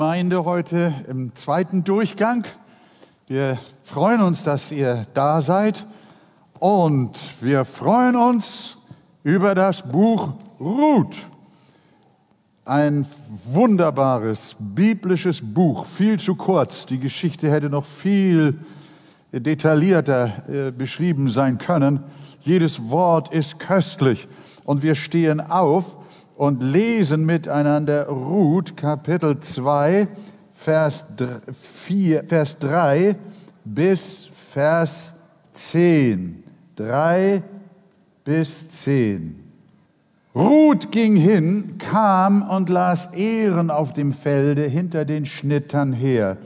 Gemeinde heute im zweiten Durchgang. Wir freuen uns, dass ihr da seid und wir freuen uns über das Buch Ruth. Ein wunderbares biblisches Buch, viel zu kurz. Die Geschichte hätte noch viel detaillierter äh, beschrieben sein können. Jedes Wort ist köstlich und wir stehen auf und lesen miteinander Ruth Kapitel 2, Vers 4, Vers 3 bis Vers 10. 3 bis 10. Ruth ging hin, kam und las Ehren auf dem Felde hinter den Schnittern her.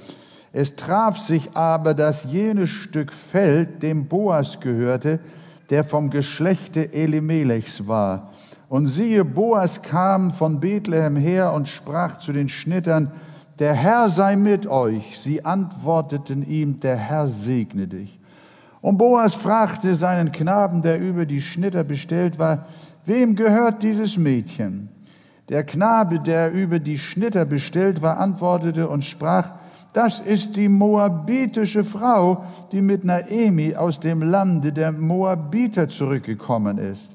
Es traf sich aber, dass jenes Stück Feld dem Boas gehörte, der vom Geschlechte Elimelechs war. Und siehe, Boas kam von Bethlehem her und sprach zu den Schnittern, der Herr sei mit euch. Sie antworteten ihm, der Herr segne dich. Und Boas fragte seinen Knaben, der über die Schnitter bestellt war, wem gehört dieses Mädchen? Der Knabe, der über die Schnitter bestellt war, antwortete und sprach, das ist die moabitische Frau, die mit Naemi aus dem Lande der Moabiter zurückgekommen ist.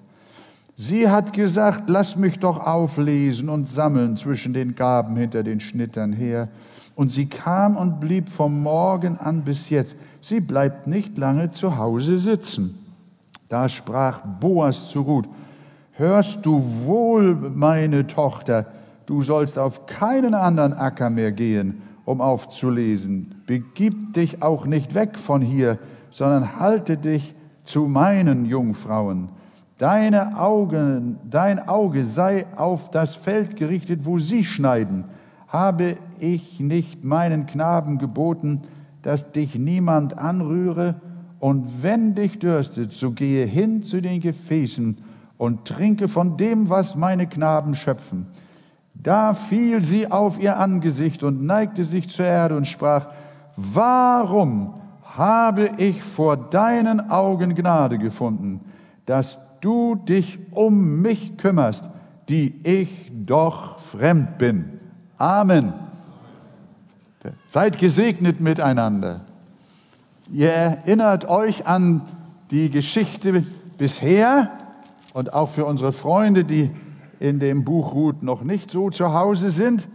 Sie hat gesagt, lass mich doch auflesen und sammeln zwischen den Gaben hinter den Schnittern her. Und sie kam und blieb vom Morgen an bis jetzt. Sie bleibt nicht lange zu Hause sitzen. Da sprach Boas zu Ruth, hörst du wohl, meine Tochter, du sollst auf keinen anderen Acker mehr gehen, um aufzulesen. Begib dich auch nicht weg von hier, sondern halte dich zu meinen Jungfrauen Deine Augen, dein Auge sei auf das Feld gerichtet, wo sie schneiden. Habe ich nicht meinen Knaben geboten, dass dich niemand anrühre? Und wenn dich dürstet, so gehe hin zu den Gefäßen und trinke von dem, was meine Knaben schöpfen. Da fiel sie auf ihr Angesicht und neigte sich zur Erde und sprach, warum habe ich vor deinen Augen Gnade gefunden, dass du dich um mich kümmerst, die ich doch fremd bin. Amen. Seid gesegnet miteinander. Ihr erinnert euch an die Geschichte bisher und auch für unsere Freunde, die in dem Buch Ruth noch nicht so zu Hause sind,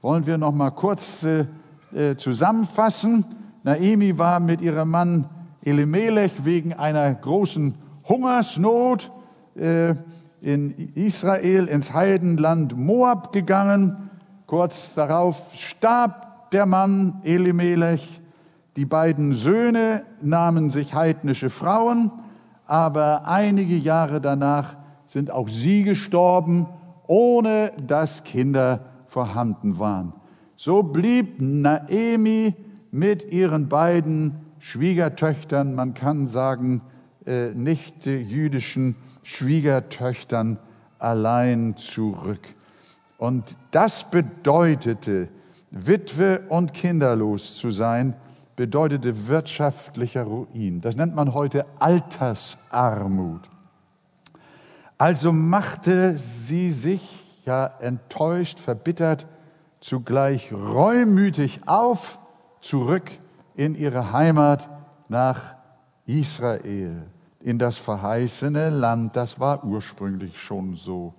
wollen wir noch mal kurz äh, äh zusammenfassen. Naemi war mit ihrem Mann Elimelech wegen einer großen Hungersnot äh, in Israel ins Heidenland Moab gegangen. Kurz darauf starb der Mann Elimelech. Die beiden Söhne nahmen sich heidnische Frauen, aber einige Jahre danach sind auch sie gestorben, ohne dass Kinder vorhanden waren. So blieb Naemi mit ihren beiden Schwiegertöchtern, man kann sagen, nicht jüdischen Schwiegertöchtern allein zurück. Und das bedeutete, Witwe und kinderlos zu sein, bedeutete wirtschaftlicher Ruin. Das nennt man heute Altersarmut. Also machte sie sich ja enttäuscht, verbittert, zugleich reumütig auf, zurück in ihre Heimat nach Israel in das verheißene Land. Das war ursprünglich schon so.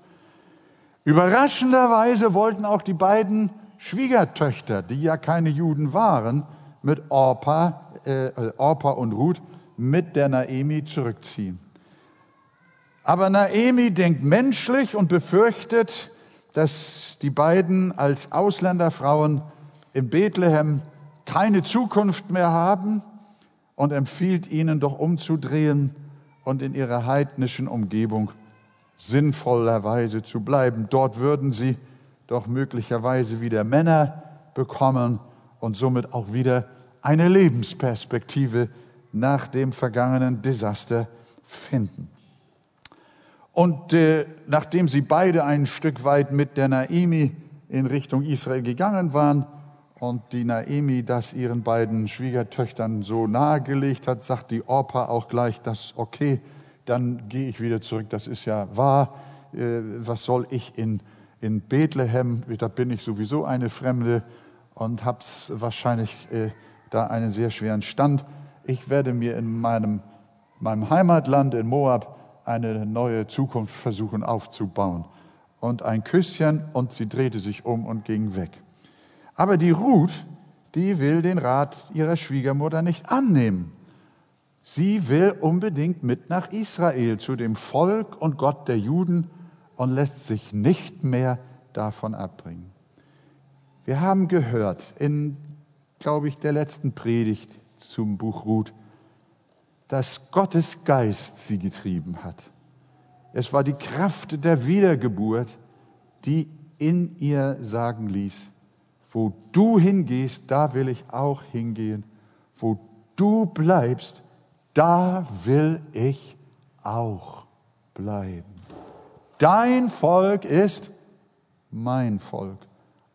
Überraschenderweise wollten auch die beiden Schwiegertöchter, die ja keine Juden waren, mit Orpa, äh, Orpa und Ruth mit der Naemi zurückziehen. Aber Naemi denkt menschlich und befürchtet, dass die beiden als Ausländerfrauen in Bethlehem keine Zukunft mehr haben und empfiehlt ihnen doch umzudrehen und in ihrer heidnischen Umgebung sinnvollerweise zu bleiben. Dort würden sie doch möglicherweise wieder Männer bekommen und somit auch wieder eine Lebensperspektive nach dem vergangenen Desaster finden. Und äh, nachdem sie beide ein Stück weit mit der Naimi in Richtung Israel gegangen waren, und die Naemi das ihren beiden Schwiegertöchtern so nahegelegt hat, sagt die Orpa auch gleich, das okay, dann gehe ich wieder zurück, das ist ja wahr. Äh, was soll ich in, in Bethlehem, da bin ich sowieso eine Fremde und habe wahrscheinlich äh, da einen sehr schweren Stand. Ich werde mir in meinem, meinem Heimatland in Moab eine neue Zukunft versuchen aufzubauen. Und ein Küsschen und sie drehte sich um und ging weg. Aber die Ruth, die will den Rat ihrer Schwiegermutter nicht annehmen. Sie will unbedingt mit nach Israel zu dem Volk und Gott der Juden und lässt sich nicht mehr davon abbringen. Wir haben gehört in, glaube ich, der letzten Predigt zum Buch Ruth, dass Gottes Geist sie getrieben hat. Es war die Kraft der Wiedergeburt, die in ihr sagen ließ, wo du hingehst, da will ich auch hingehen. Wo du bleibst, da will ich auch bleiben. Dein Volk ist mein Volk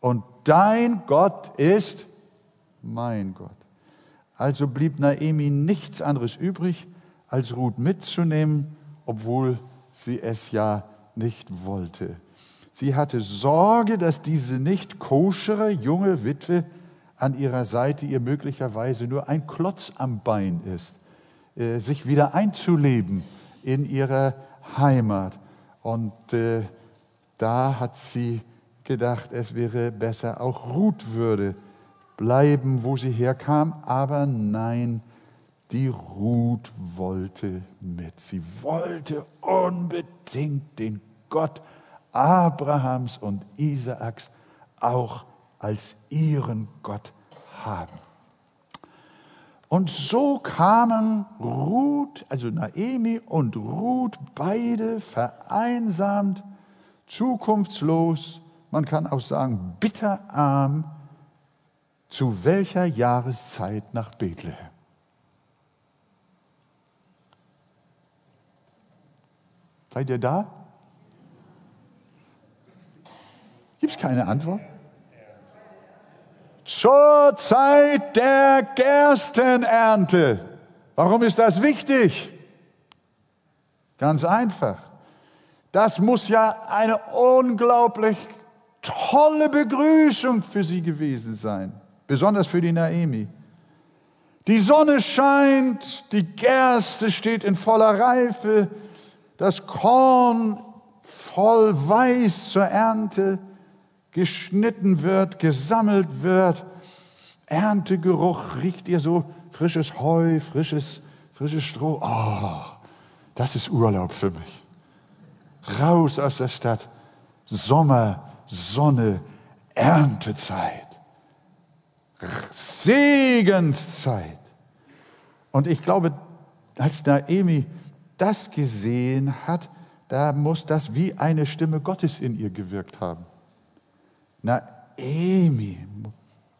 und dein Gott ist mein Gott. Also blieb Naemi nichts anderes übrig, als Ruth mitzunehmen, obwohl sie es ja nicht wollte. Sie hatte Sorge, dass diese nicht koschere junge Witwe an ihrer Seite ihr möglicherweise nur ein Klotz am Bein ist, äh, sich wieder einzuleben in ihrer Heimat. Und äh, da hat sie gedacht, es wäre besser, auch Ruth würde bleiben, wo sie herkam. Aber nein, die Ruth wollte mit. Sie wollte unbedingt den Gott Abrahams und Isaaks auch als ihren Gott haben. Und so kamen Ruth, also Naemi und Ruth, beide vereinsamt, zukunftslos, man kann auch sagen bitterarm, zu welcher Jahreszeit nach Bethlehem? Seid ihr da? Gibt es keine Antwort? Zur Zeit der Gerstenernte. Warum ist das wichtig? Ganz einfach. Das muss ja eine unglaublich tolle Begrüßung für sie gewesen sein, besonders für die Naemi. Die Sonne scheint, die Gerste steht in voller Reife, das Korn voll weiß zur Ernte geschnitten wird, gesammelt wird. Erntegeruch riecht ihr so frisches Heu, frisches, frisches Stroh. Oh, das ist Urlaub für mich. Raus aus der Stadt. Sommer, Sonne, Erntezeit. Segenszeit. Und ich glaube, als Naemi das gesehen hat, da muss das wie eine Stimme Gottes in ihr gewirkt haben. Naemi,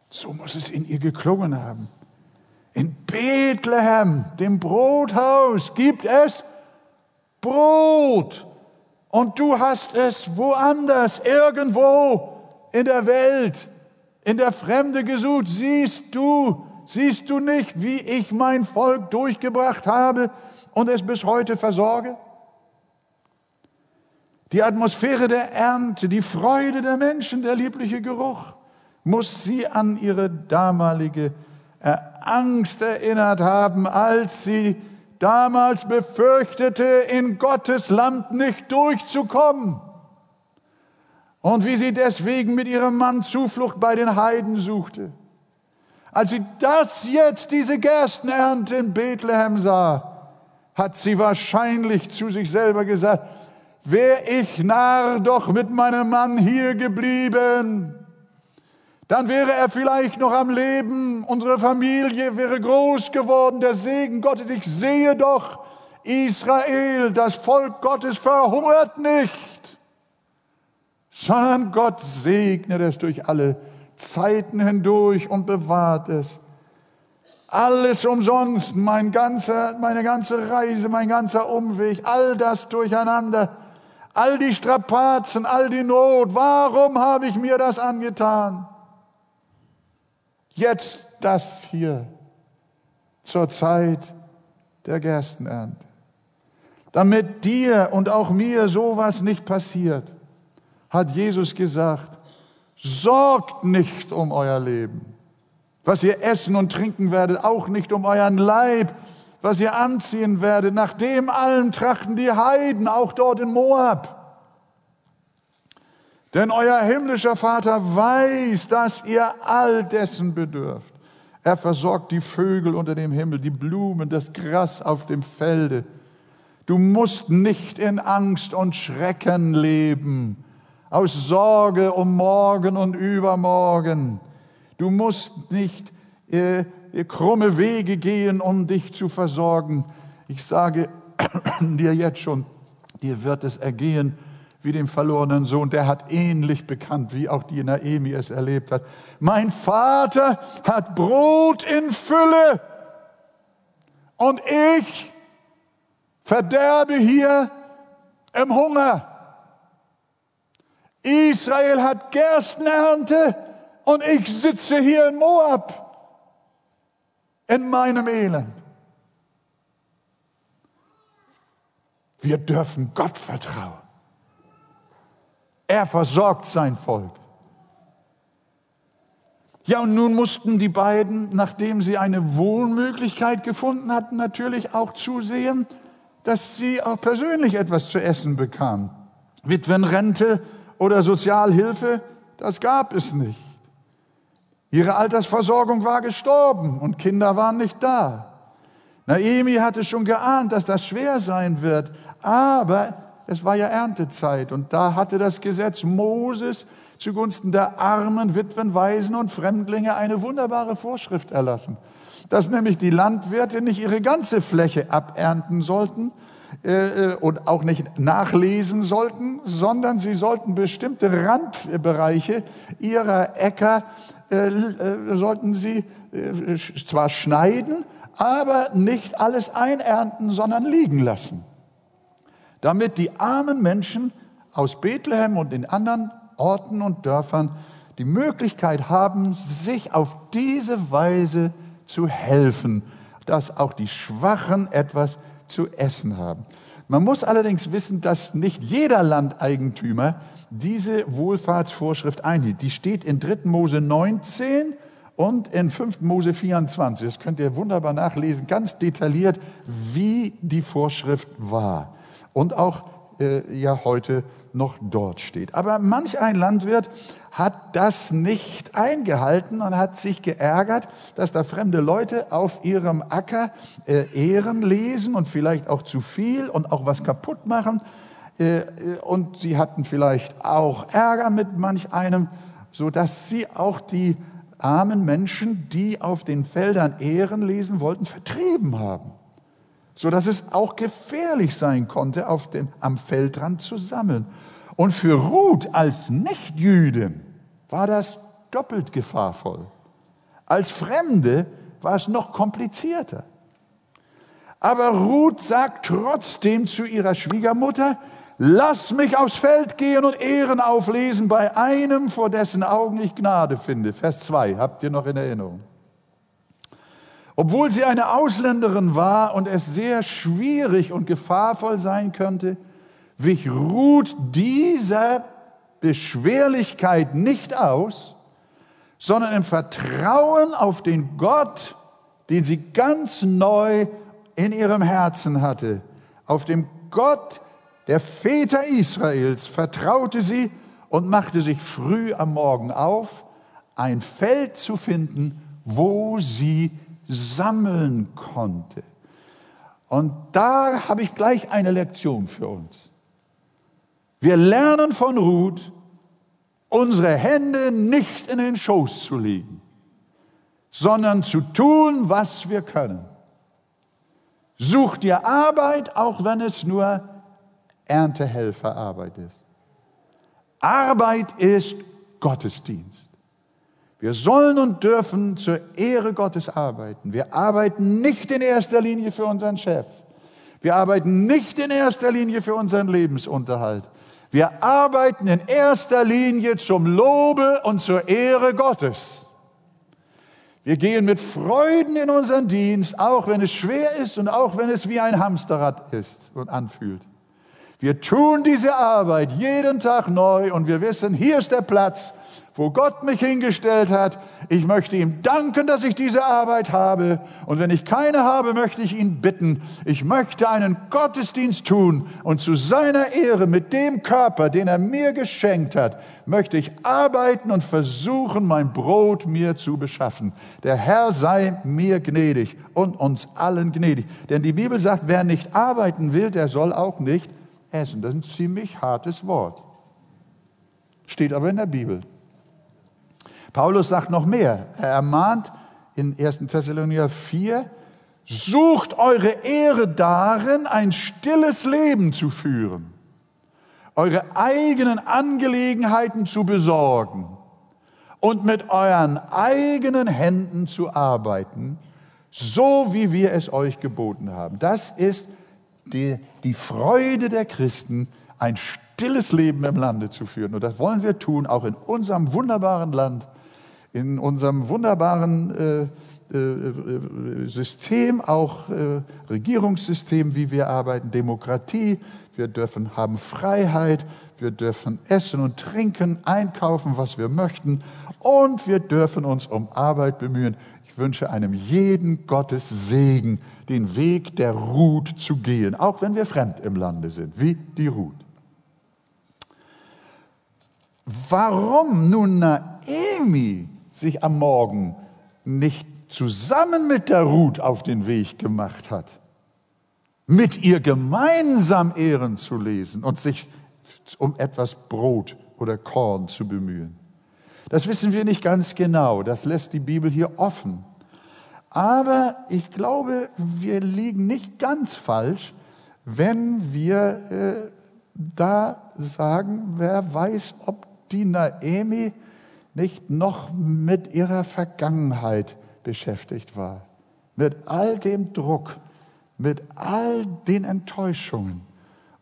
so muss es in ihr geklungen haben. In Bethlehem, dem Brothaus, gibt es Brot. Und du hast es woanders, irgendwo in der Welt, in der Fremde gesucht. Siehst du, siehst du nicht, wie ich mein Volk durchgebracht habe und es bis heute versorge? Die Atmosphäre der Ernte, die Freude der Menschen, der liebliche Geruch, muss sie an ihre damalige äh, Angst erinnert haben, als sie damals befürchtete, in Gottes Land nicht durchzukommen. Und wie sie deswegen mit ihrem Mann Zuflucht bei den Heiden suchte. Als sie das jetzt, diese Gerstenernte in Bethlehem sah, hat sie wahrscheinlich zu sich selber gesagt, wär ich Narr doch mit meinem Mann hier geblieben, dann wäre er vielleicht noch am Leben, unsere Familie wäre groß geworden, der Segen Gottes. Ich sehe doch, Israel, das Volk Gottes verhungert nicht, sondern Gott segnet es durch alle Zeiten hindurch und bewahrt es. Alles umsonst, mein ganzer, meine ganze Reise, mein ganzer Umweg, all das durcheinander all die Strapazen, all die Not, warum habe ich mir das angetan? Jetzt das hier zur Zeit der Gerstenernte. Damit dir und auch mir sowas nicht passiert, hat Jesus gesagt, Sorgt nicht um euer Leben. Was ihr essen und trinken werdet, auch nicht um euren Leib, was ihr anziehen werdet. Nach dem allen trachten die Heiden, auch dort in Moab. Denn euer himmlischer Vater weiß, dass ihr all dessen bedürft. Er versorgt die Vögel unter dem Himmel, die Blumen, das Gras auf dem Felde. Du musst nicht in Angst und Schrecken leben, aus Sorge um morgen und übermorgen. Du musst nicht äh, krumme Wege gehen, um dich zu versorgen. Ich sage dir jetzt schon, dir wird es ergehen wie dem verlorenen Sohn. Der hat ähnlich bekannt, wie auch die Naemi es erlebt hat. Mein Vater hat Brot in Fülle und ich verderbe hier im Hunger. Israel hat Gerstenernte und ich sitze hier in Moab in meinem Elend. Wir dürfen Gott vertrauen. Er versorgt sein Volk. Ja, und nun mussten die beiden, nachdem sie eine Wohnmöglichkeit gefunden hatten, natürlich auch zusehen, dass sie auch persönlich etwas zu essen bekamen. Witwenrente oder Sozialhilfe, das gab es nicht. Ihre Altersversorgung war gestorben und Kinder waren nicht da. Naemi hatte schon geahnt, dass das schwer sein wird, aber es war ja Erntezeit und da hatte das Gesetz Moses zugunsten der Armen, Witwen, Waisen und Fremdlinge eine wunderbare Vorschrift erlassen, dass nämlich die Landwirte nicht ihre ganze Fläche abernten sollten, äh, und auch nicht nachlesen sollten, sondern sie sollten bestimmte Randbereiche ihrer Äcker äh, äh, sollten sie äh, zwar schneiden, aber nicht alles einernten, sondern liegen lassen. Damit die armen Menschen aus Bethlehem und in anderen Orten und Dörfern die Möglichkeit haben, sich auf diese Weise zu helfen, dass auch die Schwachen etwas zu essen haben. Man muss allerdings wissen, dass nicht jeder Landeigentümer diese Wohlfahrtsvorschrift einhielt. Die steht in 3. Mose 19 und in 5. Mose 24. Das könnt ihr wunderbar nachlesen, ganz detailliert, wie die Vorschrift war. Und auch äh, ja heute noch dort steht. Aber manch ein Landwirt hat das nicht eingehalten und hat sich geärgert, dass da fremde Leute auf ihrem Acker äh, Ehren lesen und vielleicht auch zu viel und auch was kaputt machen. Äh, und sie hatten vielleicht auch Ärger mit manch einem, so dass sie auch die armen Menschen, die auf den Feldern Ehren lesen wollten, vertrieben haben. So dass es auch gefährlich sein konnte, auf den, am Feldrand zu sammeln. Und für Ruth als Nichtjüde war das doppelt gefahrvoll. Als Fremde war es noch komplizierter. Aber Ruth sagt trotzdem zu ihrer Schwiegermutter, Lass mich aufs Feld gehen und Ehren auflesen bei einem, vor dessen Augen ich Gnade finde. Vers 2, habt ihr noch in Erinnerung. Obwohl sie eine Ausländerin war und es sehr schwierig und gefahrvoll sein könnte, wich Ruth dieser Beschwerlichkeit nicht aus, sondern im Vertrauen auf den Gott, den sie ganz neu in ihrem Herzen hatte, auf dem Gott, der Väter Israels vertraute sie und machte sich früh am Morgen auf, ein Feld zu finden, wo sie sammeln konnte. Und da habe ich gleich eine Lektion für uns. Wir lernen von Ruth, unsere Hände nicht in den Schoß zu legen, sondern zu tun, was wir können. Such dir Arbeit, auch wenn es nur Erntehelferarbeit ist. Arbeit ist Gottesdienst. Wir sollen und dürfen zur Ehre Gottes arbeiten. Wir arbeiten nicht in erster Linie für unseren Chef. Wir arbeiten nicht in erster Linie für unseren Lebensunterhalt. Wir arbeiten in erster Linie zum Lobe und zur Ehre Gottes. Wir gehen mit Freuden in unseren Dienst, auch wenn es schwer ist und auch wenn es wie ein Hamsterrad ist und anfühlt. Wir tun diese Arbeit jeden Tag neu und wir wissen, hier ist der Platz, wo Gott mich hingestellt hat. Ich möchte ihm danken, dass ich diese Arbeit habe. Und wenn ich keine habe, möchte ich ihn bitten. Ich möchte einen Gottesdienst tun und zu seiner Ehre mit dem Körper, den er mir geschenkt hat, möchte ich arbeiten und versuchen, mein Brot mir zu beschaffen. Der Herr sei mir gnädig und uns allen gnädig. Denn die Bibel sagt, wer nicht arbeiten will, der soll auch nicht essen. Das ist ein ziemlich hartes Wort. Steht aber in der Bibel. Paulus sagt noch mehr. Er ermahnt in 1. Thessalonicher 4, sucht eure Ehre darin, ein stilles Leben zu führen, eure eigenen Angelegenheiten zu besorgen und mit euren eigenen Händen zu arbeiten, so wie wir es euch geboten haben. Das ist die, die Freude der Christen, ein stilles Leben im Lande zu führen. Und das wollen wir tun, auch in unserem wunderbaren Land in unserem wunderbaren äh, äh, System, auch äh, Regierungssystem, wie wir arbeiten, Demokratie. Wir dürfen haben Freiheit, wir dürfen essen und trinken, einkaufen, was wir möchten und wir dürfen uns um Arbeit bemühen. Ich wünsche einem jeden Gottes Segen, den Weg der Ruth zu gehen, auch wenn wir fremd im Lande sind, wie die Ruth. Warum nun Naemi sich am Morgen nicht zusammen mit der Ruth auf den Weg gemacht hat, mit ihr gemeinsam Ehren zu lesen und sich um etwas Brot oder Korn zu bemühen. Das wissen wir nicht ganz genau, das lässt die Bibel hier offen. Aber ich glaube, wir liegen nicht ganz falsch, wenn wir äh, da sagen, wer weiß, ob die Naemi nicht noch mit ihrer Vergangenheit beschäftigt war. Mit all dem Druck, mit all den Enttäuschungen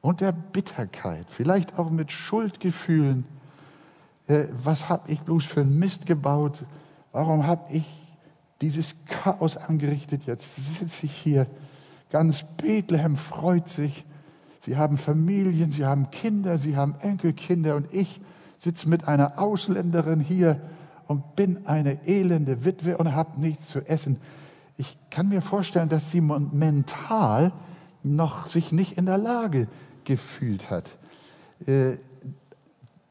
und der Bitterkeit, vielleicht auch mit Schuldgefühlen. Äh, was habe ich bloß für einen Mist gebaut? Warum habe ich dieses Chaos angerichtet? Jetzt sitze ich hier. Ganz Bethlehem freut sich. Sie haben Familien, sie haben Kinder, sie haben Enkelkinder und ich sitze mit einer Ausländerin hier und bin eine elende Witwe und habe nichts zu essen. Ich kann mir vorstellen, dass sie mental noch sich nicht in der Lage gefühlt hat.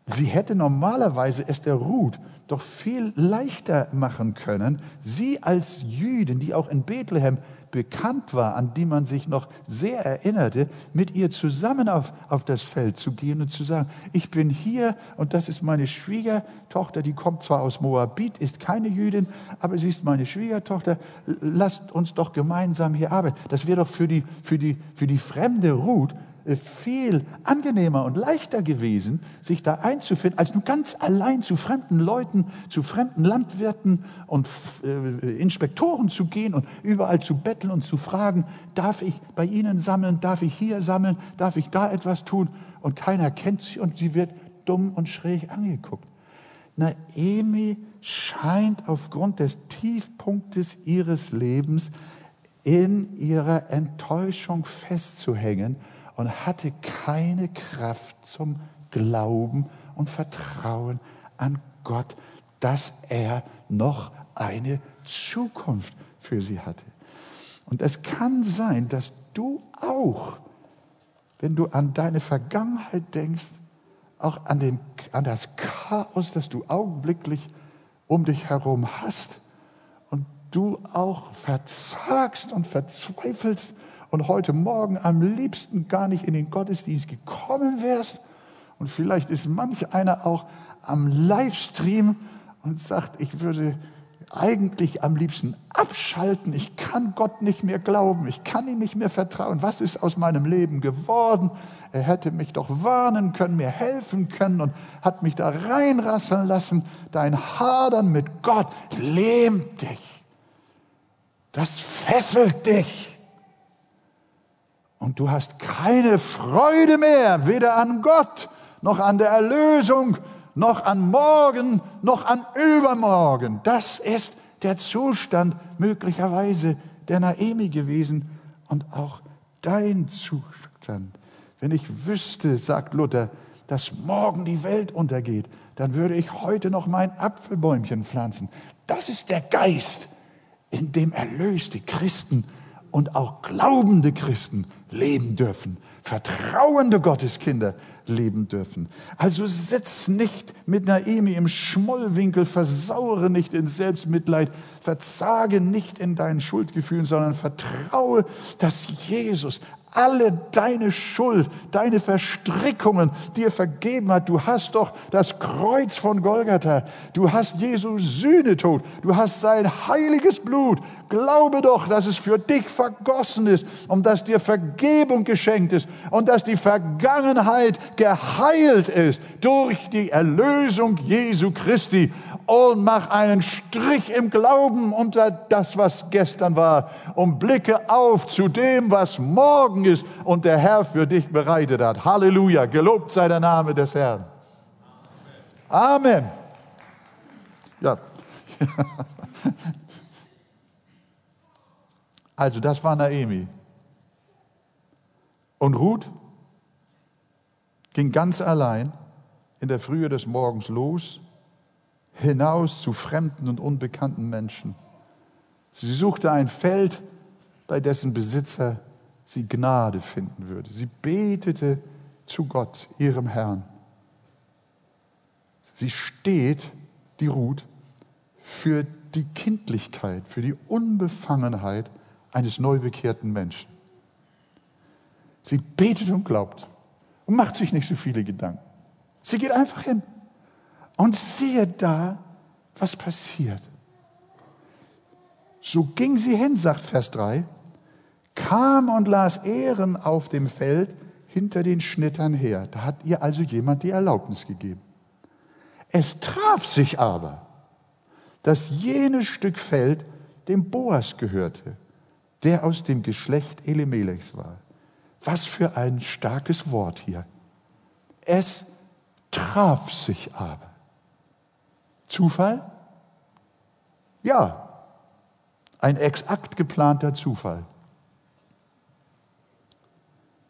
Sie hätte normalerweise es der Ruth doch viel leichter machen können, sie als Jüdin, die auch in Bethlehem bekannt war, an die man sich noch sehr erinnerte, mit ihr zusammen auf, auf das Feld zu gehen und zu sagen, ich bin hier und das ist meine Schwiegertochter, die kommt zwar aus Moabit, ist keine Jüdin, aber sie ist meine Schwiegertochter, lasst uns doch gemeinsam hier arbeiten. Das wäre doch für die, für, die, für die fremde Ruth viel angenehmer und leichter gewesen, sich da einzufinden, als nur ganz allein zu fremden Leuten, zu fremden Landwirten und äh, Inspektoren zu gehen und überall zu betteln und zu fragen, darf ich bei Ihnen sammeln, darf ich hier sammeln, darf ich da etwas tun? Und keiner kennt sie und sie wird dumm und schräg angeguckt. Naemi scheint aufgrund des Tiefpunktes ihres Lebens in ihrer Enttäuschung festzuhängen und hatte keine Kraft zum Glauben und Vertrauen an Gott, dass er noch eine Zukunft für sie hatte. Und es kann sein, dass du auch, wenn du an deine Vergangenheit denkst, auch an, den, an das Chaos, das du augenblicklich um dich herum hast und du auch verzagst und verzweifelst und heute Morgen am liebsten gar nicht in den Gottesdienst gekommen wärst. Und vielleicht ist manch einer auch am Livestream und sagt, ich würde eigentlich am liebsten abschalten. Ich kann Gott nicht mehr glauben. Ich kann ihm nicht mehr vertrauen. Was ist aus meinem Leben geworden? Er hätte mich doch warnen können, mir helfen können und hat mich da reinrasseln lassen. Dein Hadern mit Gott lähmt dich. Das fesselt dich und du hast keine Freude mehr, weder an Gott noch an der Erlösung, noch an morgen, noch an übermorgen. Das ist der Zustand möglicherweise der Naemi gewesen und auch dein Zustand. Wenn ich wüsste, sagt Luther, dass morgen die Welt untergeht, dann würde ich heute noch mein Apfelbäumchen pflanzen. Das ist der Geist, in dem erlöste Christen und auch glaubende Christen leben dürfen, vertrauende Gotteskinder leben dürfen. Also sitz nicht mit Naemi im Schmollwinkel, versaure nicht in Selbstmitleid, verzage nicht in deinen Schuldgefühlen, sondern vertraue, dass Jesus alle deine Schuld, deine Verstrickungen dir vergeben hat. Du hast doch das Kreuz von Golgatha. Du hast Jesu Sühnetod. Du hast sein heiliges Blut. Glaube doch, dass es für dich vergossen ist und dass dir Vergebung geschenkt ist und dass die Vergangenheit geheilt ist durch die Erlösung Jesu Christi und mach einen Strich im Glauben unter das, was gestern war und blicke auf zu dem, was morgen ist und der Herr für dich bereitet hat. Halleluja, gelobt sei der Name des Herrn. Amen. Ja. Also das war Naemi. Und Ruth ging ganz allein in der Frühe des Morgens los hinaus zu fremden und unbekannten Menschen. Sie suchte ein Feld, bei dessen Besitzer sie Gnade finden würde. Sie betete zu Gott, ihrem Herrn. Sie steht, die Ruth, für die Kindlichkeit, für die Unbefangenheit eines neubekehrten Menschen. Sie betet und glaubt und macht sich nicht so viele Gedanken. Sie geht einfach hin. Und siehe da, was passiert. So ging sie hin, sagt Vers 3, kam und las Ehren auf dem Feld hinter den Schnittern her. Da hat ihr also jemand die Erlaubnis gegeben. Es traf sich aber, dass jenes Stück Feld dem Boas gehörte, der aus dem Geschlecht Elimelechs war. Was für ein starkes Wort hier. Es traf sich aber. Zufall? Ja, ein exakt geplanter Zufall.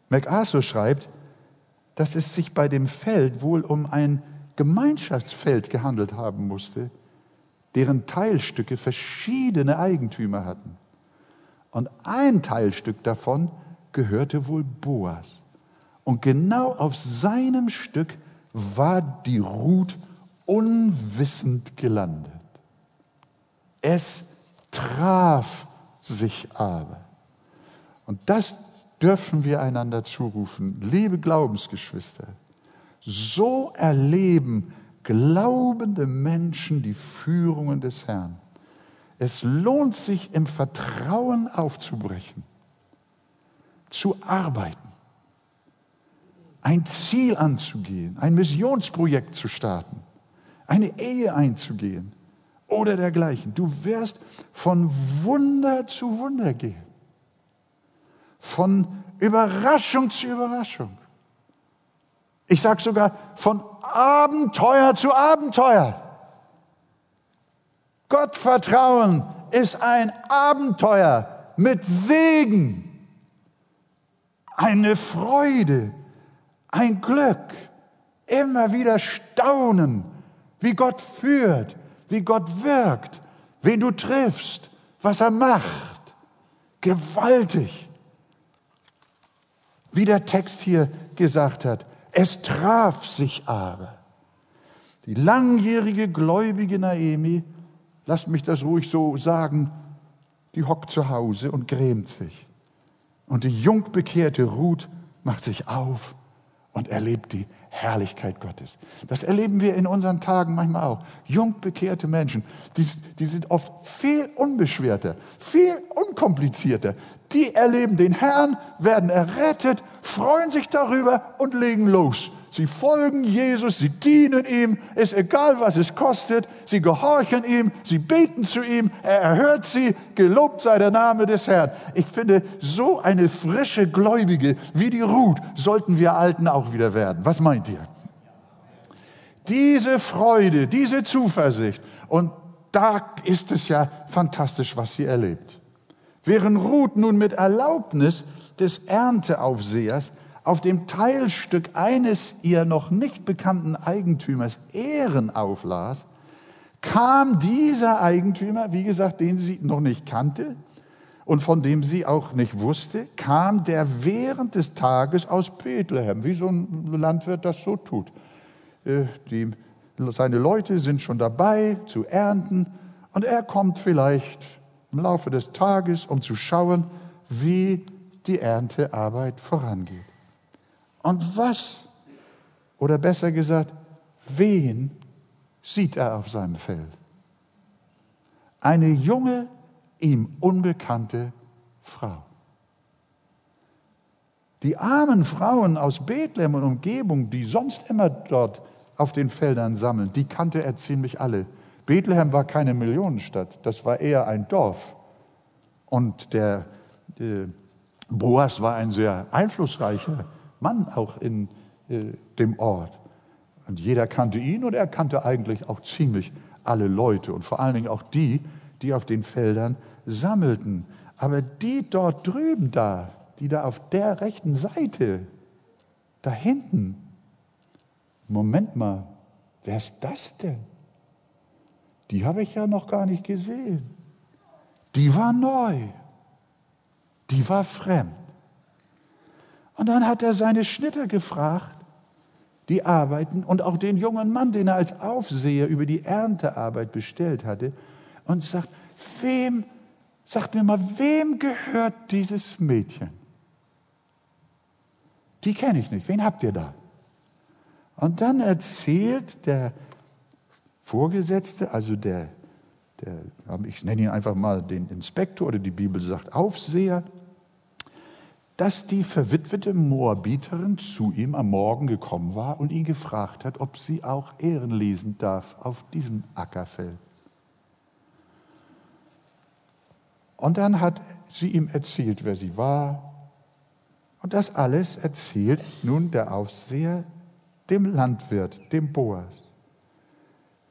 MacArthur schreibt, dass es sich bei dem Feld wohl um ein Gemeinschaftsfeld gehandelt haben musste, deren Teilstücke verschiedene Eigentümer hatten. Und ein Teilstück davon gehörte wohl Boas. Und genau auf seinem Stück war die Ruth unwissend gelandet. Es traf sich aber. Und das dürfen wir einander zurufen. Liebe Glaubensgeschwister, so erleben glaubende Menschen die Führungen des Herrn. Es lohnt sich im Vertrauen aufzubrechen, zu arbeiten, ein Ziel anzugehen, ein Missionsprojekt zu starten eine Ehe einzugehen oder dergleichen. Du wirst von Wunder zu Wunder gehen, von Überraschung zu Überraschung. Ich sage sogar von Abenteuer zu Abenteuer. Gottvertrauen ist ein Abenteuer mit Segen, eine Freude, ein Glück, immer wieder staunen wie Gott führt, wie Gott wirkt, wen du triffst, was er macht. Gewaltig. Wie der Text hier gesagt hat, es traf sich aber. Die langjährige gläubige Naemi, lasst mich das ruhig so sagen, die hockt zu Hause und grämt sich. Und die jungbekehrte Ruth macht sich auf und erlebt die Herrlichkeit Gottes. Das erleben wir in unseren Tagen manchmal auch. Jungbekehrte Menschen, die, die sind oft viel unbeschwerter, viel unkomplizierter. Die erleben den Herrn, werden errettet, freuen sich darüber und legen los. Sie folgen Jesus, sie dienen ihm, ist egal, was es kostet, sie gehorchen ihm, sie beten zu ihm, er erhört sie, gelobt sei der Name des Herrn. Ich finde, so eine frische Gläubige wie die Ruth sollten wir Alten auch wieder werden. Was meint ihr? Diese Freude, diese Zuversicht und da ist es ja fantastisch, was sie erlebt. Während Ruth nun mit Erlaubnis des Ernteaufsehers auf dem Teilstück eines ihr noch nicht bekannten Eigentümers Ehren auflas, kam dieser Eigentümer, wie gesagt, den sie noch nicht kannte und von dem sie auch nicht wusste, kam der während des Tages aus Bethlehem, wie so ein Landwirt das so tut. Äh, die, seine Leute sind schon dabei zu ernten und er kommt vielleicht im Laufe des Tages, um zu schauen, wie die Erntearbeit vorangeht. Und was, oder besser gesagt, wen sieht er auf seinem Feld? Eine junge, ihm unbekannte Frau. Die armen Frauen aus Bethlehem und Umgebung, die sonst immer dort auf den Feldern sammeln, die kannte er ziemlich alle. Bethlehem war keine Millionenstadt, das war eher ein Dorf. Und der, äh, Boas war ein sehr einflussreicher Mann auch in äh, dem Ort. Und jeder kannte ihn und er kannte eigentlich auch ziemlich alle Leute und vor allen Dingen auch die, die auf den Feldern sammelten. Aber die dort drüben da, die da auf der rechten Seite, da hinten, Moment mal, wer ist das denn? Die habe ich ja noch gar nicht gesehen. Die war neu. Die war fremd. Und dann hat er seine Schnitter gefragt, die arbeiten, und auch den jungen Mann, den er als Aufseher über die Erntearbeit bestellt hatte, und sagt, wem, sagt mir mal, wem gehört dieses Mädchen? Die kenne ich nicht. Wen habt ihr da? Und dann erzählt der Vorgesetzte, also der, der ich nenne ihn einfach mal den Inspektor oder die Bibel sagt Aufseher, dass die verwitwete Moabiterin zu ihm am Morgen gekommen war und ihn gefragt hat, ob sie auch Ehren lesen darf auf diesem Ackerfeld. Und dann hat sie ihm erzählt, wer sie war. Und das alles erzählt nun der Aufseher dem Landwirt, dem Boas.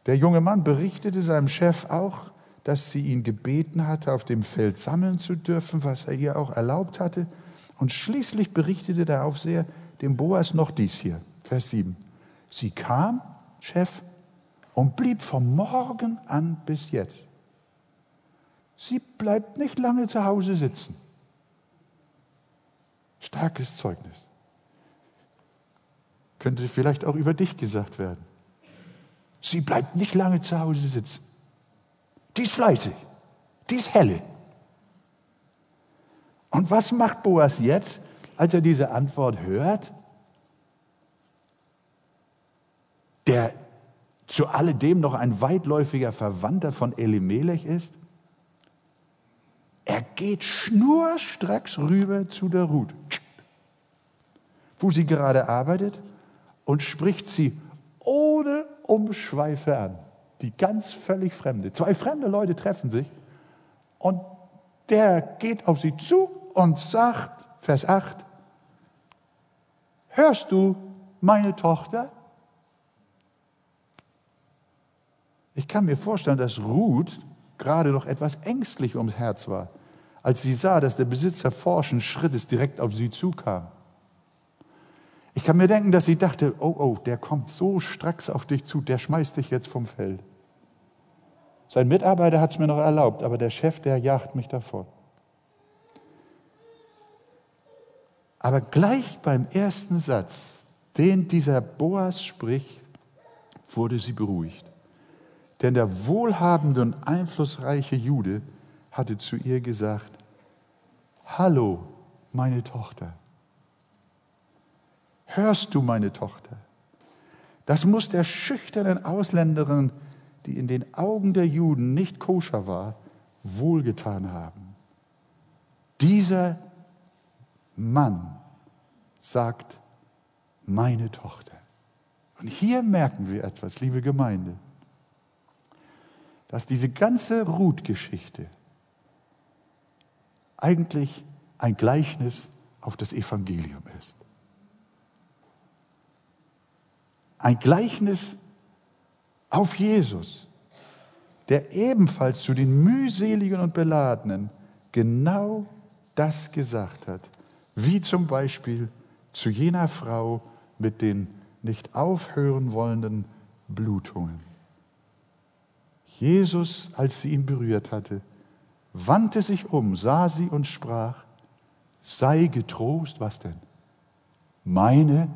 Der junge Mann berichtete seinem Chef auch, dass sie ihn gebeten hatte, auf dem Feld sammeln zu dürfen, was er ihr auch erlaubt hatte. Und schließlich berichtete der Aufseher dem Boas noch dies hier, Vers 7. Sie kam, Chef, und blieb vom Morgen an bis jetzt. Sie bleibt nicht lange zu Hause sitzen. Starkes Zeugnis. Könnte vielleicht auch über dich gesagt werden. Sie bleibt nicht lange zu Hause sitzen. Die ist fleißig. Die ist helle. Und was macht Boas jetzt, als er diese Antwort hört? Der zu alledem noch ein weitläufiger Verwandter von Elimelech ist? Er geht schnurstracks rüber zu der Ruth, wo sie gerade arbeitet, und spricht sie ohne Umschweife an. Die ganz völlig Fremde. Zwei fremde Leute treffen sich und der geht auf sie zu und sagt, Vers 8, hörst du, meine Tochter? Ich kann mir vorstellen, dass Ruth gerade noch etwas ängstlich ums Herz war, als sie sah, dass der Besitzer forschen Schrittes direkt auf sie zukam. Ich kann mir denken, dass sie dachte, oh, oh, der kommt so stracks auf dich zu, der schmeißt dich jetzt vom Feld. Sein Mitarbeiter hat es mir noch erlaubt, aber der Chef, der jagt mich davon. Aber gleich beim ersten Satz, den dieser Boas spricht, wurde sie beruhigt. Denn der wohlhabende und einflussreiche Jude hatte zu ihr gesagt, Hallo, meine Tochter. Hörst du, meine Tochter? Das muss der schüchternen Ausländerin, die in den Augen der Juden nicht koscher war, wohlgetan haben. Dieser Mann sagt, meine Tochter. Und hier merken wir etwas, liebe Gemeinde, dass diese ganze Ruth-Geschichte eigentlich ein Gleichnis auf das Evangelium ist. Ein Gleichnis auf Jesus, der ebenfalls zu den mühseligen und beladenen genau das gesagt hat, wie zum Beispiel zu jener Frau mit den nicht aufhören wollenden Blutungen. Jesus, als sie ihn berührt hatte, wandte sich um, sah sie und sprach, sei getrost, was denn? Meine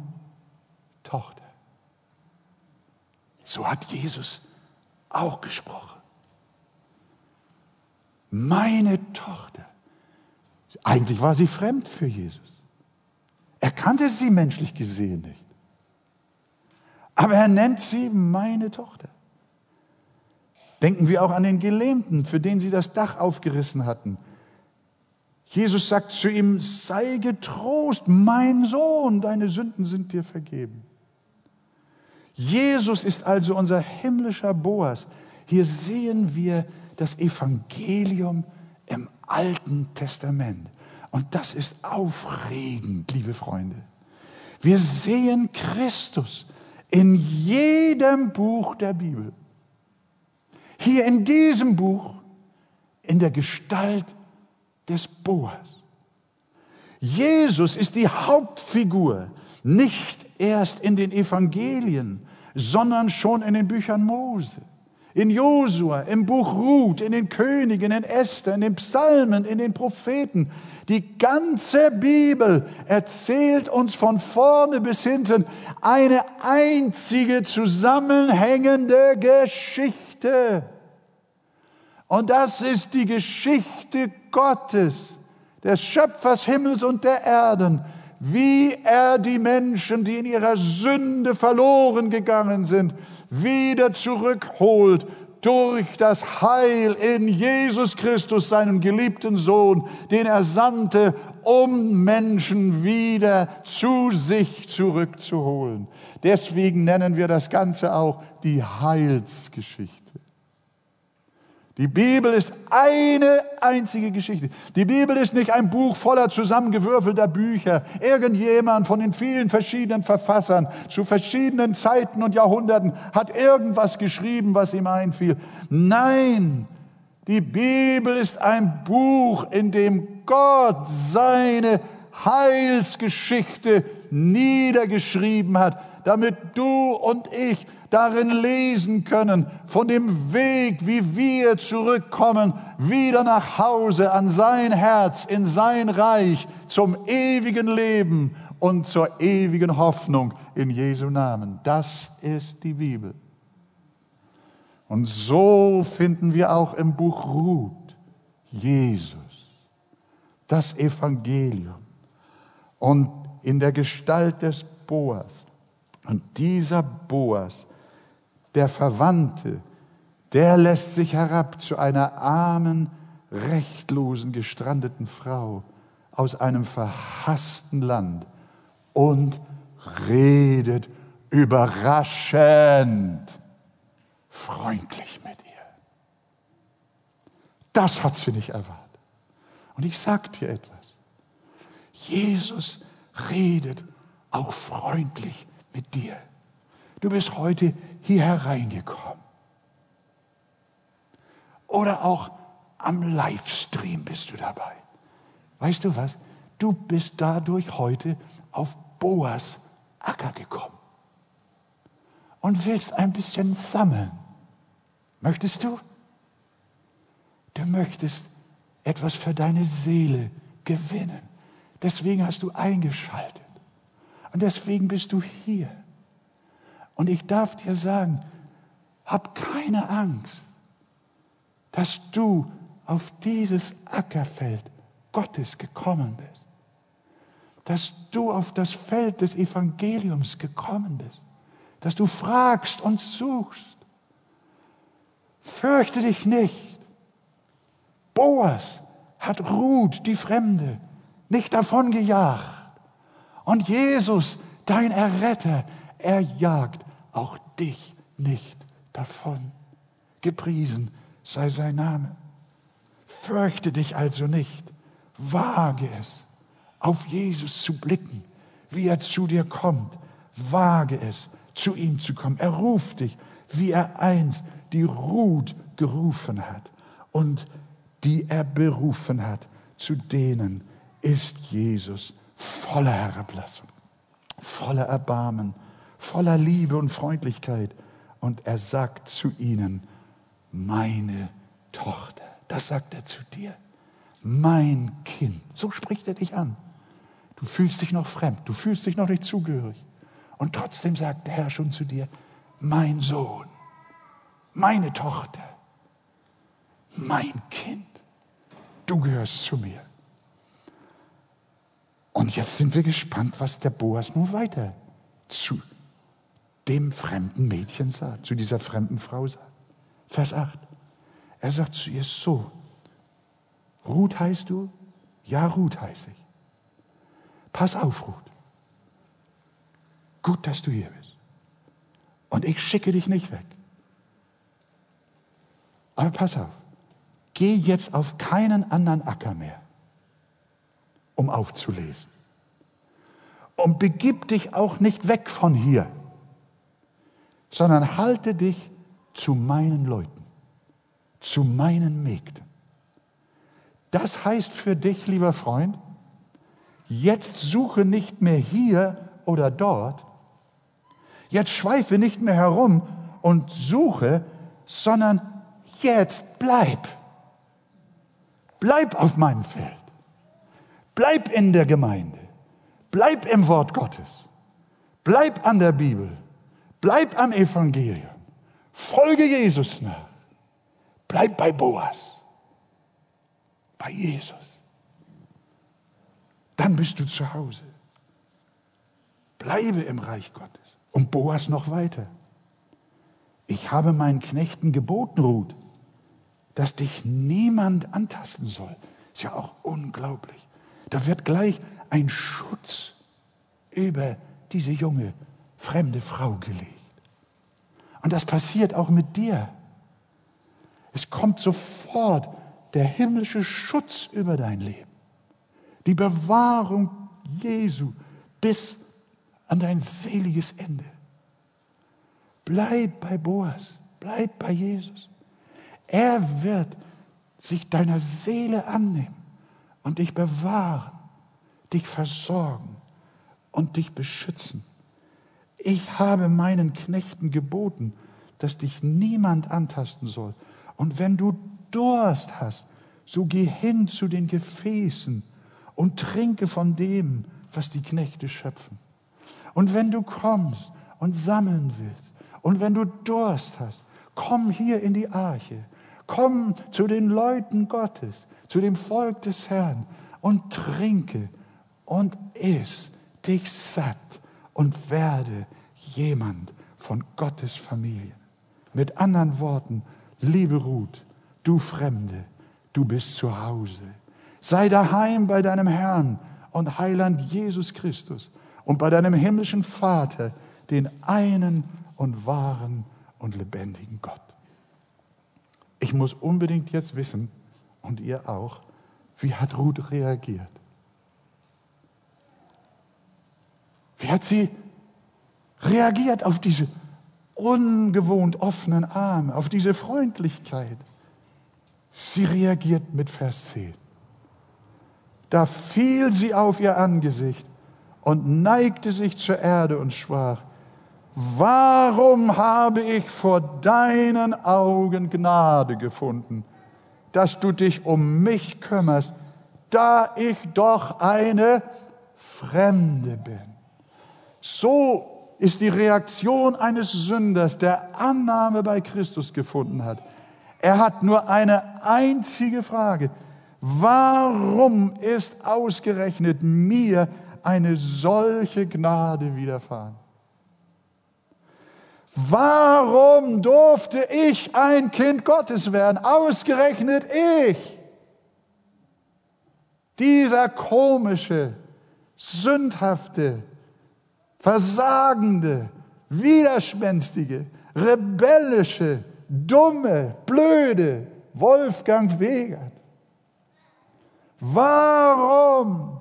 Tochter. So hat Jesus auch gesprochen. Meine Tochter. Eigentlich war sie fremd für Jesus. Er kannte sie menschlich gesehen nicht. Aber er nennt sie meine Tochter. Denken wir auch an den Gelähmten, für den sie das Dach aufgerissen hatten. Jesus sagt zu ihm, sei getrost, mein Sohn, deine Sünden sind dir vergeben. Jesus ist also unser himmlischer Boas. Hier sehen wir das Evangelium im Alten Testament. Und das ist aufregend, liebe Freunde. Wir sehen Christus in jedem Buch der Bibel. Hier in diesem Buch in der Gestalt des Boas. Jesus ist die Hauptfigur, nicht erst in den Evangelien, sondern schon in den Büchern Mose, in Josua, im Buch Ruth, in den Königen, in Esther, in den Psalmen, in den Propheten. Die ganze Bibel erzählt uns von vorne bis hinten eine einzige zusammenhängende Geschichte. Und das ist die Geschichte Gottes, des Schöpfers Himmels und der Erden, wie er die Menschen, die in ihrer Sünde verloren gegangen sind, wieder zurückholt durch das Heil in Jesus Christus, seinen geliebten Sohn, den er sandte, um Menschen wieder zu sich zurückzuholen. Deswegen nennen wir das Ganze auch die Heilsgeschichte. Die Bibel ist eine einzige Geschichte. Die Bibel ist nicht ein Buch voller zusammengewürfelter Bücher. Irgendjemand von den vielen verschiedenen Verfassern zu verschiedenen Zeiten und Jahrhunderten hat irgendwas geschrieben, was ihm einfiel. Nein, die Bibel ist ein Buch, in dem Gott seine Heilsgeschichte niedergeschrieben hat, damit du und ich darin lesen können, von dem Weg, wie wir zurückkommen, wieder nach Hause an sein Herz, in sein Reich, zum ewigen Leben und zur ewigen Hoffnung in Jesu Namen. Das ist die Bibel. Und so finden wir auch im Buch Ruth Jesus, das Evangelium und in der Gestalt des Boas. Und dieser Boas der Verwandte, der lässt sich herab zu einer armen, rechtlosen, gestrandeten Frau aus einem verhassten Land und redet überraschend freundlich mit ihr. Das hat sie nicht erwartet. Und ich sage dir etwas. Jesus redet auch freundlich mit dir. Du bist heute hier hereingekommen. Oder auch am Livestream bist du dabei. Weißt du was? Du bist dadurch heute auf Boas Acker gekommen und willst ein bisschen sammeln. Möchtest du? Du möchtest etwas für deine Seele gewinnen. Deswegen hast du eingeschaltet. Und deswegen bist du hier. Und ich darf dir sagen, hab keine Angst, dass du auf dieses Ackerfeld Gottes gekommen bist. Dass du auf das Feld des Evangeliums gekommen bist. Dass du fragst und suchst. Fürchte dich nicht. Boas hat Ruth, die Fremde, nicht davon gejagt. Und Jesus, dein Erretter, er jagt auch dich nicht davon. Gepriesen sei sein Name. Fürchte dich also nicht. Wage es, auf Jesus zu blicken, wie er zu dir kommt. Wage es, zu ihm zu kommen. Er ruft dich, wie er einst die Ruth gerufen hat und die er berufen hat. Zu denen ist Jesus voller Herablassung. voller Erbarmen, voller Liebe und Freundlichkeit. Und er sagt zu ihnen, meine Tochter. Das sagt er zu dir. Mein Kind. So spricht er dich an. Du fühlst dich noch fremd, du fühlst dich noch nicht zugehörig. Und trotzdem sagt der Herr schon zu dir, mein Sohn, meine Tochter, mein Kind, du gehörst zu mir. Und jetzt sind wir gespannt, was der Boas nun weiter zu dem fremden Mädchen sagt, zu dieser fremden Frau sagt. Vers 8. Er sagt zu ihr so, Ruth heißt du? Ja, Ruth heiße ich. Pass auf, Ruth. Gut, dass du hier bist. Und ich schicke dich nicht weg. Aber pass auf, geh jetzt auf keinen anderen Acker mehr, um aufzulesen. Und begib dich auch nicht weg von hier, sondern halte dich zu meinen Leuten, zu meinen Mägden. Das heißt für dich, lieber Freund, jetzt suche nicht mehr hier oder dort, jetzt schweife nicht mehr herum und suche, sondern jetzt bleib. Bleib auf meinem Feld. Bleib in der Gemeinde. Bleib im Wort Gottes. Bleib an der Bibel. Bleib am Evangelium. Folge Jesus nach. Bleib bei Boas. Bei Jesus. Dann bist du zu Hause. Bleibe im Reich Gottes. Und Boas noch weiter. Ich habe meinen Knechten geboten, Ruth, dass dich niemand antasten soll. Ist ja auch unglaublich. Da wird gleich ein Schutz über diese junge, fremde Frau gelegt. Und das passiert auch mit dir. Es kommt sofort der himmlische Schutz über dein Leben. Die Bewahrung Jesu bis an dein seliges Ende. Bleib bei Boas, bleib bei Jesus. Er wird sich deiner Seele annehmen und dich bewahren, dich versorgen und dich beschützen. Ich habe meinen Knechten geboten, dass dich niemand antasten soll. Und wenn du Durst hast, so geh hin zu den Gefäßen und trinke von dem, was die Knechte schöpfen. Und wenn du kommst und sammeln willst und wenn du Durst hast, komm hier in die Arche Komm zu den Leuten Gottes, zu dem Volk des Herrn und trinke und iss dich satt und werde jemand von Gottes Familie. Mit anderen Worten, liebe Ruth, du Fremde, du bist zu Hause. Sei daheim bei deinem Herrn und Heiland Jesus Christus und bei deinem himmlischen Vater, den einen und wahren und lebendigen Gott. Ich muss unbedingt jetzt wissen, und ihr auch, wie hat Ruth reagiert? Wie hat sie reagiert auf diese ungewohnt offenen Arme, auf diese Freundlichkeit? Sie reagiert mit Vers 10. Da fiel sie auf ihr Angesicht und neigte sich zur Erde und sprach, warum habe ich vor deinen Augen Gnade gefunden, dass du dich um mich kümmerst, da ich doch eine Fremde bin. So ist die Reaktion eines Sünders, der Annahme bei Christus gefunden hat. Er hat nur eine einzige Frage. Warum ist ausgerechnet mir eine solche Gnade widerfahren? Warum durfte ich ein Kind Gottes werden? Ausgerechnet ich. Dieser komische, sündhafte, versagende, widerspenstige, rebellische, dumme, blöde Wolfgang Wegert. Warum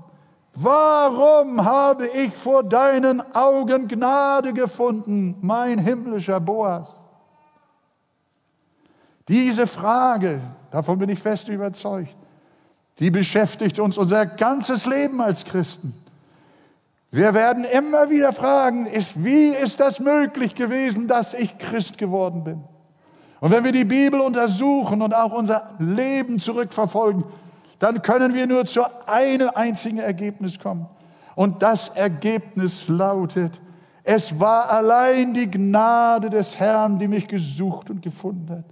Warum habe ich vor deinen Augen Gnade gefunden, mein himmlischer Boas? Diese Frage, davon bin ich fest überzeugt, die beschäftigt uns unser ganzes Leben als Christen. Wir werden immer wieder fragen, ist, wie ist das möglich gewesen, dass ich Christ geworden bin? Und wenn wir die Bibel untersuchen und auch unser Leben zurückverfolgen, dann können wir nur zu einem einzigen Ergebnis kommen. Und das Ergebnis lautet, es war allein die Gnade des Herrn, die mich gesucht und gefunden hat.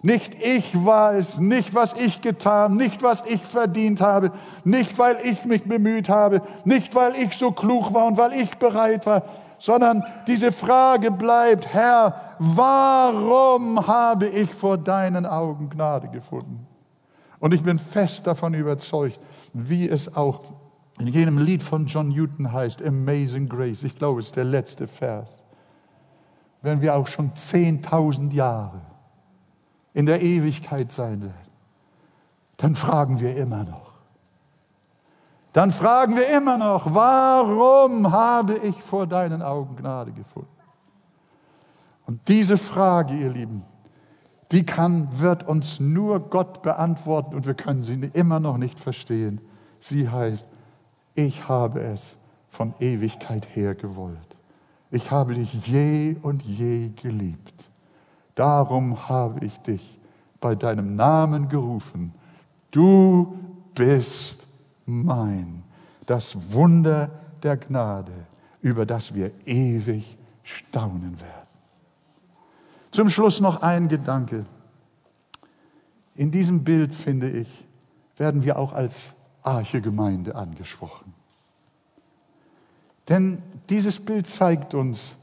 Nicht ich war es, nicht was ich getan, nicht was ich verdient habe, nicht weil ich mich bemüht habe, nicht weil ich so klug war und weil ich bereit war, sondern diese Frage bleibt, Herr, warum habe ich vor deinen Augen Gnade gefunden? Und ich bin fest davon überzeugt, wie es auch in jenem Lied von John Newton heißt, Amazing Grace. Ich glaube, es ist der letzte Vers. Wenn wir auch schon 10.000 Jahre in der Ewigkeit sein werden, dann fragen wir immer noch. Dann fragen wir immer noch, warum habe ich vor deinen Augen Gnade gefunden? Und diese Frage, ihr Lieben, die kann, wird uns nur Gott beantworten und wir können sie immer noch nicht verstehen. Sie heißt, ich habe es von Ewigkeit her gewollt. Ich habe dich je und je geliebt. Darum habe ich dich bei deinem Namen gerufen. Du bist mein. Das Wunder der Gnade, über das wir ewig staunen werden. Zum Schluss noch ein Gedanke. In diesem Bild, finde ich, werden wir auch als Arche-Gemeinde angesprochen. Denn dieses Bild zeigt uns,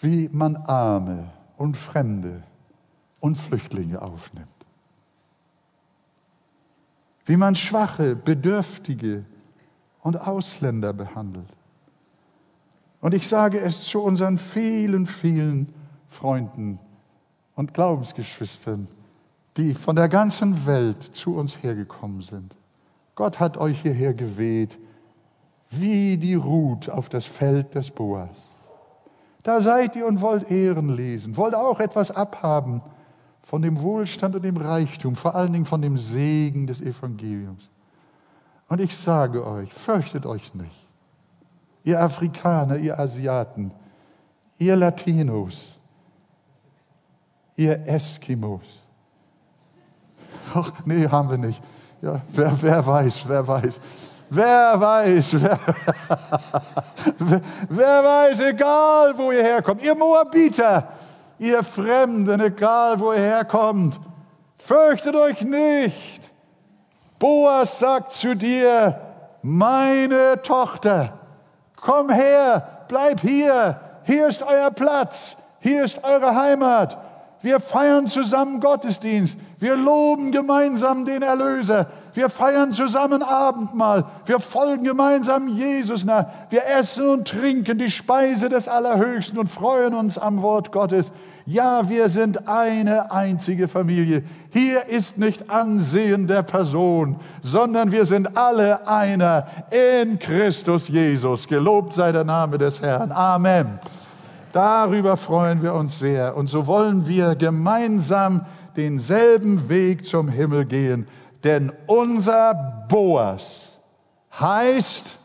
wie man Arme, und Fremde und Flüchtlinge aufnimmt. Wie man Schwache, Bedürftige und Ausländer behandelt. Und ich sage es zu unseren vielen, vielen Freunden und Glaubensgeschwistern, die von der ganzen Welt zu uns hergekommen sind. Gott hat euch hierher geweht, wie die Ruth auf das Feld des Boas. Da seid ihr und wollt Ehren lesen, wollt auch etwas abhaben von dem Wohlstand und dem Reichtum, vor allen Dingen von dem Segen des Evangeliums. Und ich sage euch, fürchtet euch nicht. Ihr Afrikaner, ihr Asiaten, ihr Latinos, ihr Eskimos. Ach, nee, haben wir nicht. Ja, wer, wer weiß, wer weiß. Wer weiß, wer, wer weiß, egal wo ihr herkommt, ihr Moabiter, ihr Fremden, egal wo ihr herkommt, fürchtet euch nicht. Boas sagt zu dir, meine Tochter, komm her, bleib hier, hier ist euer Platz, hier ist eure Heimat. Wir feiern zusammen Gottesdienst, wir loben gemeinsam den Erlöser, wir feiern zusammen Abendmahl. Wir folgen gemeinsam Jesus nach. Wir essen und trinken die Speise des Allerhöchsten und freuen uns am Wort Gottes. Ja, wir sind eine einzige Familie. Hier ist nicht Ansehen der Person, sondern wir sind alle einer in Christus Jesus. Gelobt sei der Name des Herrn. Amen. Darüber freuen wir uns sehr. Und so wollen wir gemeinsam denselben Weg zum Himmel gehen denn unser Boas heißt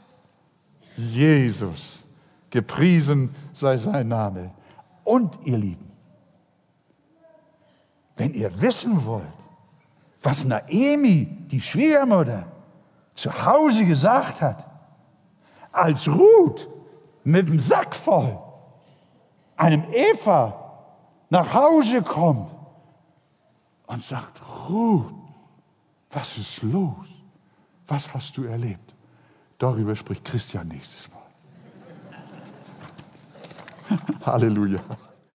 Jesus. Gepriesen sei sein Name. Und ihr Lieben, wenn ihr wissen wollt, was Naemi, die Schwiegermutter, zu Hause gesagt hat, als Ruth mit dem Sack voll einem Eva nach Hause kommt und sagt, Ruth, was ist los? Was hast du erlebt? Darüber spricht Christian nächstes Mal. Halleluja.